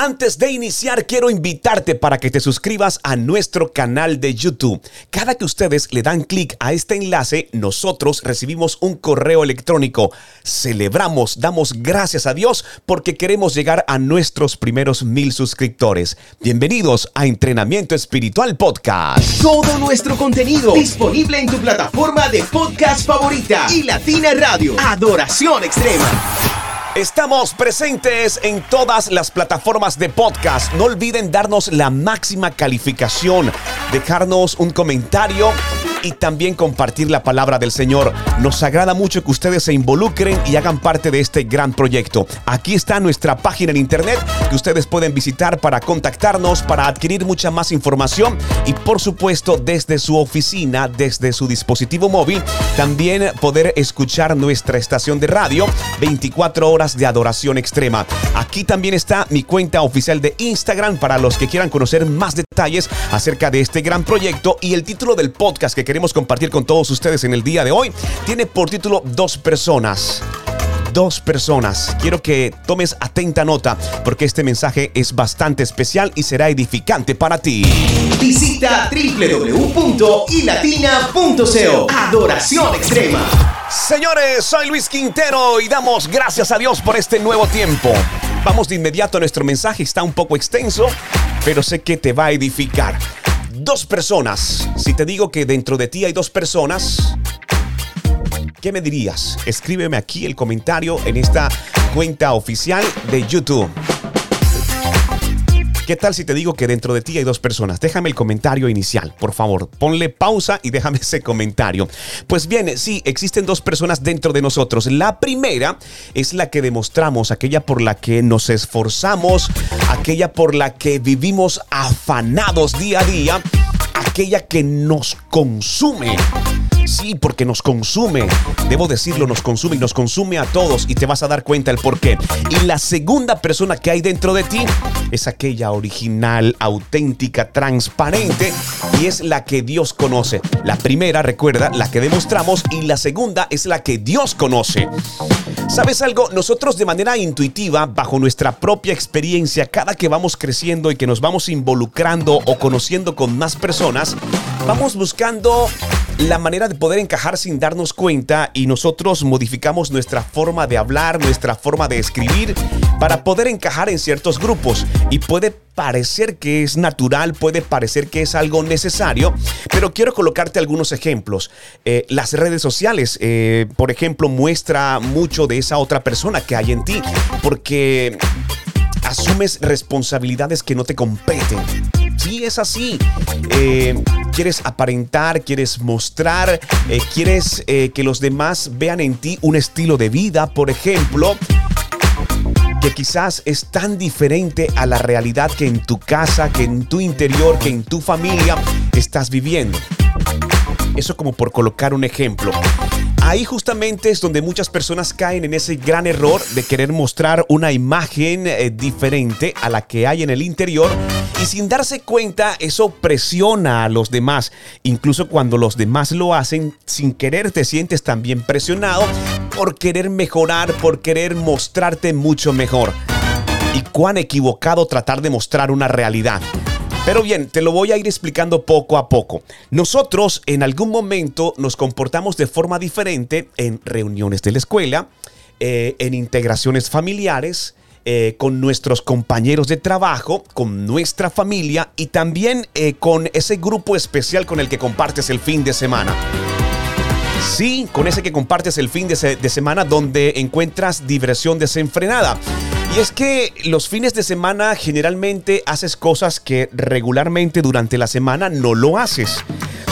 Antes de iniciar, quiero invitarte para que te suscribas a nuestro canal de YouTube. Cada que ustedes le dan clic a este enlace, nosotros recibimos un correo electrónico. Celebramos, damos gracias a Dios porque queremos llegar a nuestros primeros mil suscriptores. Bienvenidos a Entrenamiento Espiritual Podcast. Todo nuestro contenido disponible en tu plataforma de podcast favorita y Latina Radio. Adoración Extrema. Estamos presentes en todas las plataformas de podcast. No olviden darnos la máxima calificación, dejarnos un comentario y también compartir la palabra del Señor. Nos agrada mucho que ustedes se involucren y hagan parte de este gran proyecto. Aquí está nuestra página en internet que ustedes pueden visitar para contactarnos, para adquirir mucha más información y por supuesto desde su oficina, desde su dispositivo móvil, también poder escuchar nuestra estación de radio 24 horas de adoración extrema. Aquí también está mi cuenta oficial de Instagram para los que quieran conocer más detalles acerca de este gran proyecto y el título del podcast que queremos compartir con todos ustedes en el día de hoy tiene por título Dos personas dos personas. Quiero que tomes atenta nota porque este mensaje es bastante especial y será edificante para ti. Visita www.ilatina.co. Adoración extrema. Señores, soy Luis Quintero y damos gracias a Dios por este nuevo tiempo. Vamos de inmediato a nuestro mensaje, está un poco extenso, pero sé que te va a edificar. Dos personas. Si te digo que dentro de ti hay dos personas, ¿qué me dirías? Escríbeme aquí el comentario en esta cuenta oficial de YouTube. ¿Qué tal si te digo que dentro de ti hay dos personas? Déjame el comentario inicial, por favor. Ponle pausa y déjame ese comentario. Pues bien, sí, existen dos personas dentro de nosotros. La primera es la que demostramos, aquella por la que nos esforzamos, aquella por la que vivimos afanados día a día, aquella que nos consume. Sí, porque nos consume. Debo decirlo, nos consume y nos consume a todos y te vas a dar cuenta el por qué. Y la segunda persona que hay dentro de ti es aquella original, auténtica, transparente y es la que Dios conoce. La primera, recuerda, la que demostramos y la segunda es la que Dios conoce. ¿Sabes algo? Nosotros de manera intuitiva, bajo nuestra propia experiencia, cada que vamos creciendo y que nos vamos involucrando o conociendo con más personas, vamos buscando la manera de poder encajar sin darnos cuenta y nosotros modificamos nuestra forma de hablar, nuestra forma de escribir para poder encajar en ciertos grupos y puede parecer que es natural, puede parecer que es algo necesario, pero quiero colocarte algunos ejemplos. Eh, las redes sociales, eh, por ejemplo, muestra mucho de esa otra persona que hay en ti, porque asumes responsabilidades que no te competen. Sí, es así. Eh, quieres aparentar, quieres mostrar, eh, quieres eh, que los demás vean en ti un estilo de vida, por ejemplo, que quizás es tan diferente a la realidad que en tu casa, que en tu interior, que en tu familia estás viviendo. Eso como por colocar un ejemplo. Ahí justamente es donde muchas personas caen en ese gran error de querer mostrar una imagen eh, diferente a la que hay en el interior y sin darse cuenta eso presiona a los demás. Incluso cuando los demás lo hacen, sin querer te sientes también presionado por querer mejorar, por querer mostrarte mucho mejor. Y cuán equivocado tratar de mostrar una realidad. Pero bien, te lo voy a ir explicando poco a poco. Nosotros en algún momento nos comportamos de forma diferente en reuniones de la escuela, eh, en integraciones familiares, eh, con nuestros compañeros de trabajo, con nuestra familia y también eh, con ese grupo especial con el que compartes el fin de semana. Sí, con ese que compartes el fin de, semana donde encuentras diversión desenfrenada. Y es que los fines de semana generalmente haces cosas que regularmente durante la semana no lo haces.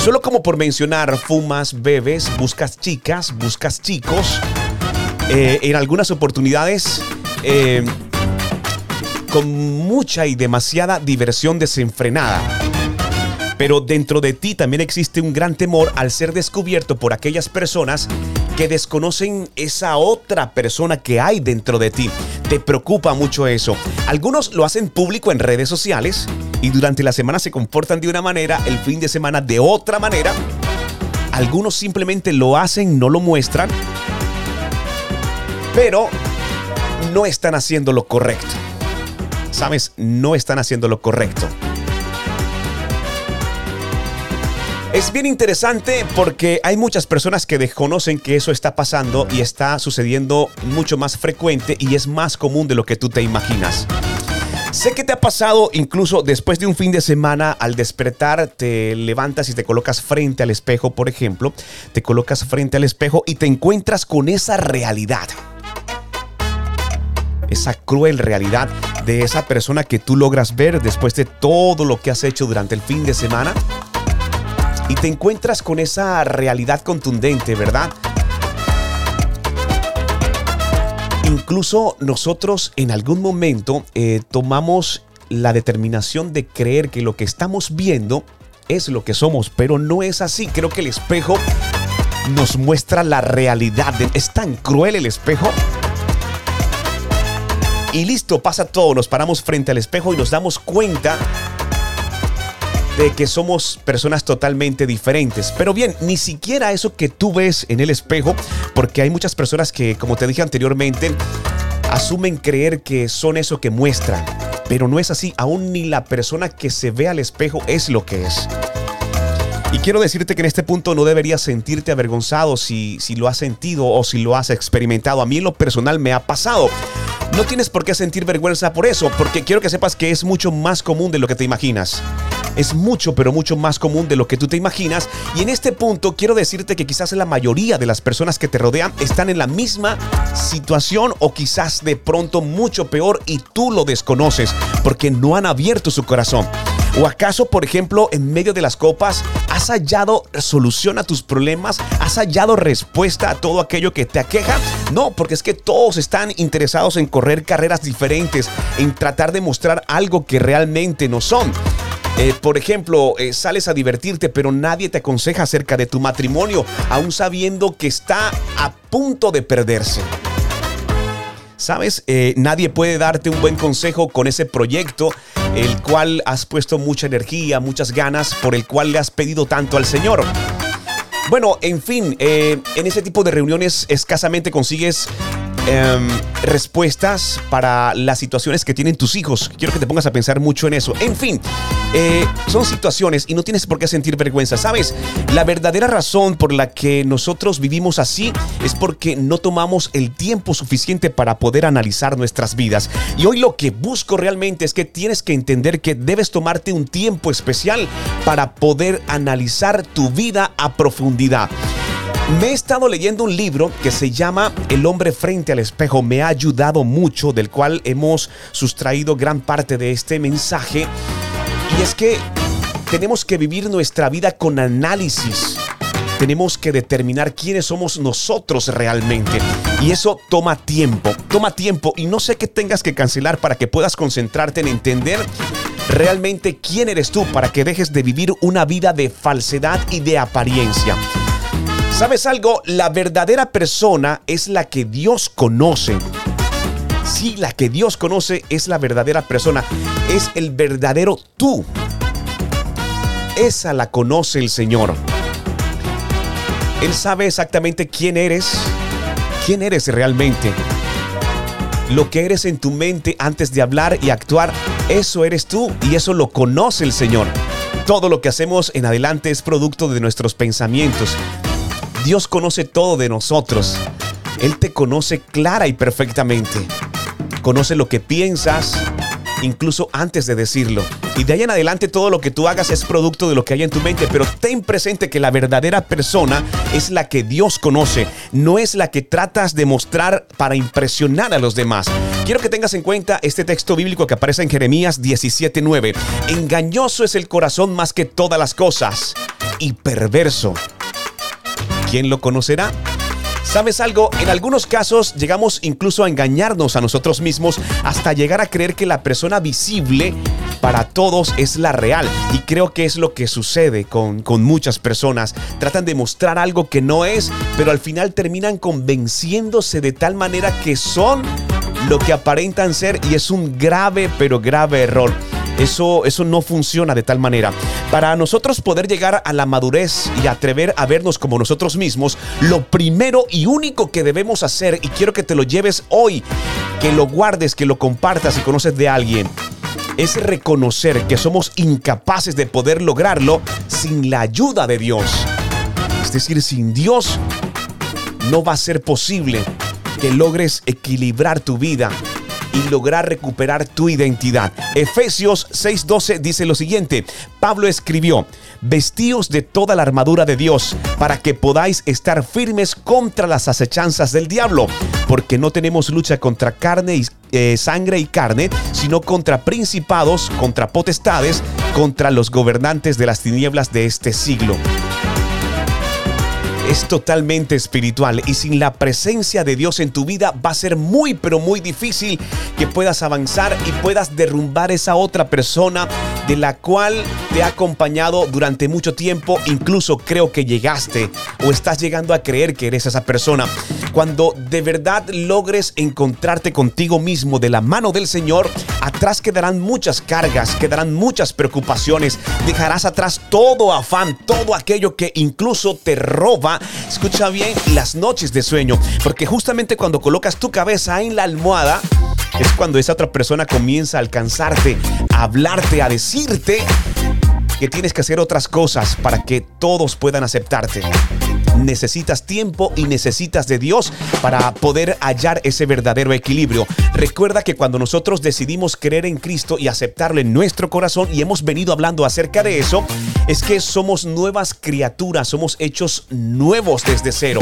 Solo como por mencionar, fumas, bebes, buscas chicas, buscas chicos. Eh, en algunas oportunidades eh, con mucha y demasiada diversión desenfrenada. Pero dentro de ti también existe un gran temor al ser descubierto por aquellas personas que desconocen esa otra persona que hay dentro de ti. Te preocupa mucho eso. Algunos lo hacen público en redes sociales y durante la semana se comportan de una manera, el fin de semana de otra manera. Algunos simplemente lo hacen, no lo muestran, pero no están haciendo lo correcto. sabes, no están haciendo lo correcto. Es bien interesante porque hay muchas personas que desconocen que eso está pasando y está sucediendo mucho más frecuente y es más común de lo que tú te imaginas. Sé que te ha pasado incluso después de un fin de semana al despertar te levantas y te colocas frente al espejo, por ejemplo, te colocas frente al espejo y te encuentras con esa realidad. Esa cruel realidad de esa persona que tú logras ver después de todo lo que has hecho durante el fin de semana y te encuentras con esa realidad contundente, ¿verdad? Incluso nosotros en algún momento eh, tomamos la determinación de creer que lo que estamos viendo es lo que somos, pero no es así. Creo que el espejo nos muestra la realidad. Es tan cruel el espejo. Y listo, pasa todo. Nos paramos frente al espejo y nos damos cuenta de que somos personas totalmente diferentes. Pero bien, ni siquiera eso que tú ves en el espejo, porque hay muchas personas que, como te dije anteriormente, asumen creer que son eso que muestran. Pero no es así, aún ni la persona que se ve al espejo es lo que es. Y quiero decirte que en este punto no deberías sentirte avergonzado si, si lo has sentido o si lo has experimentado. A mí en lo personal me ha pasado. No tienes por qué sentir vergüenza por eso, porque quiero que sepas que es mucho más común de lo que te imaginas es mucho, pero mucho más común de lo que tú te imaginas. Y en este punto quiero decirte que quizás la mayoría de las personas que te rodean están en la misma situación o quizás de pronto mucho peor y tú lo desconoces porque no han abierto su corazón. ¿O acaso, por ejemplo, en medio de las copas, has hallado solución a tus problemas? ¿Has hallado respuesta a todo aquello que te aqueja? No, porque es que todos están interesados en correr carreras diferentes, en tratar de mostrar algo que realmente no son. Eh, por ejemplo, eh, sales a divertirte, pero nadie te aconseja acerca de tu matrimonio, aún sabiendo que está a punto de perderse. ¿Sabes? Eh, nadie puede darte un buen consejo con ese proyecto, el cual has puesto mucha energía, muchas ganas, por el cual le has pedido tanto al Señor. Bueno, en fin, en ese tipo de reuniones escasamente consigues Em, respuestas para las situaciones que tienen tus hijos. Quiero que te pongas a pensar mucho en eso. En fin, eh, son situaciones y no tienes por qué sentir vergüenza. ¿Sabes? La verdadera razón por la que nosotros vivimos así es porque no tomamos el tiempo suficiente para poder analizar nuestras vidas. Y hoy lo que busco realmente es que tienes que entender que debes tomarte un tiempo especial para poder analizar tu vida a profundidad. Me he estado leyendo un libro que se llama El hombre frente al espejo. Me ha ayudado mucho, del cual hemos sustraído gran parte de este mensaje. Y es que tenemos que vivir nuestra vida con análisis. Tenemos que determinar quiénes somos nosotros realmente. Y eso toma tiempo, toma tiempo. Y no sé qué tengas que cancelar para que puedas concentrarte en entender realmente quién eres tú, para que dejes de vivir una vida de falsedad y de apariencia. ¿Sabes algo? La verdadera persona es la que Dios conoce. Sí, la que Dios conoce es la verdadera persona. Es el verdadero tú. Esa la conoce el Señor. Él sabe exactamente quién eres, quién eres realmente. Lo que eres en tu mente antes de hablar y actuar, eso eres tú y eso lo conoce el Señor. Todo lo que hacemos en adelante es producto de nuestros pensamientos, Dios conoce todo de nosotros. Él te conoce clara y perfectamente. Conoce lo que piensas, incluso antes de decirlo. Y de ahí en adelante todo lo que tú hagas es producto de lo que hay en tu mente, pero ten presente que la verdadera persona es la que Dios conoce, no es la que tratas de mostrar para impresionar a los demás. Quiero que tengas en cuenta este texto bíblico que aparece en Jeremías 17:9. Engañoso es el corazón más que todas las cosas y perverso. ¿Quién lo conocerá? ¿Sabes algo? En algunos casos llegamos incluso a engañarnos a nosotros mismos hasta llegar a creer que la persona visible para todos es la real. Y creo que es lo que sucede con, con muchas personas. Tratan de mostrar algo que no es, pero al final terminan convenciéndose de tal manera que son lo que aparentan ser y es un grave, pero grave error. Eso, eso no funciona de tal manera. Para nosotros poder llegar a la madurez y atrever a vernos como nosotros mismos, lo primero y único que debemos hacer, y quiero que te lo lleves hoy, que lo guardes, que lo compartas si conoces de alguien es reconocer que somos incapaces de poder lograrlo sin la ayuda de Dios. Es decir, sin Dios no va a ser posible que logres equilibrar tu vida y lograr recuperar tu identidad. Efesios 6:12 dice lo siguiente, Pablo escribió, vestíos de toda la armadura de Dios para que podáis estar firmes contra las acechanzas del diablo, porque no tenemos lucha contra carne y eh, sangre y carne, sino contra principados, contra potestades, contra los gobernantes de las tinieblas de este siglo es totalmente espiritual y sin la presencia de Dios en tu vida va a ser muy pero muy difícil que puedas avanzar y puedas derrumbar esa otra persona de la cual te ha acompañado durante mucho tiempo, incluso creo que llegaste o estás llegando a creer que eres esa persona. Cuando de verdad logres encontrarte contigo mismo de la mano del Señor, atrás quedarán muchas cargas, quedarán muchas preocupaciones, dejarás atrás todo afán, todo aquello que incluso te roba, escucha bien, las noches de sueño, porque justamente cuando colocas tu cabeza en la almohada, es cuando esa otra persona comienza a alcanzarte, a hablarte, a decirte que tienes que hacer otras cosas para que todos puedan aceptarte necesitas tiempo y necesitas de Dios para poder hallar ese verdadero equilibrio. Recuerda que cuando nosotros decidimos creer en Cristo y aceptarlo en nuestro corazón, y hemos venido hablando acerca de eso, es que somos nuevas criaturas, somos hechos nuevos desde cero.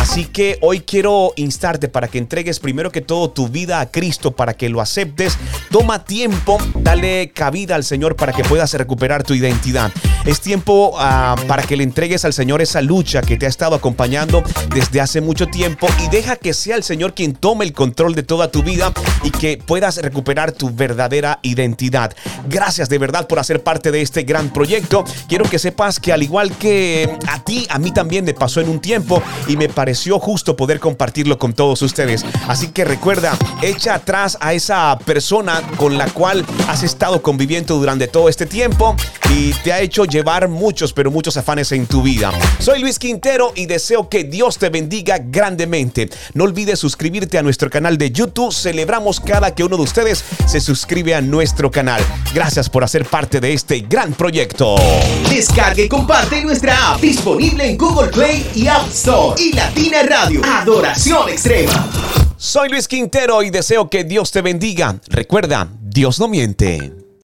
Así que hoy quiero instarte para que entregues primero que todo tu vida a Cristo, para que lo aceptes. Toma tiempo, dale cabida al Señor para que puedas recuperar tu identidad. Es tiempo ah, para que le entregues al Señor esa lucha que te ha estado acompañando desde hace mucho tiempo y deja que sea el Señor quien tome el control de toda tu vida y que puedas recuperar tu verdadera identidad. Gracias de verdad por hacer parte de este gran proyecto. Quiero que sepas que al igual que a ti, a mí también me pasó en un tiempo y me pareció justo poder compartirlo con todos ustedes. Así que recuerda, echa atrás a esa persona con la cual has estado conviviendo durante todo este tiempo y te ha hecho llevar muchos, pero muchos afanes en tu vida. Soy Luis Quintero y deseo que Dios te bendiga grandemente. No olvides suscribirte a nuestro canal de YouTube. Celebramos cada que uno de ustedes se suscribe a nuestro canal. Gracias por hacer parte de este gran proyecto. Descargue y comparte nuestra app disponible en Google Play y App Store. Y Latina Radio, Adoración Extrema. Soy Luis Quintero y deseo que Dios te bendiga. Recuerda, Dios no miente.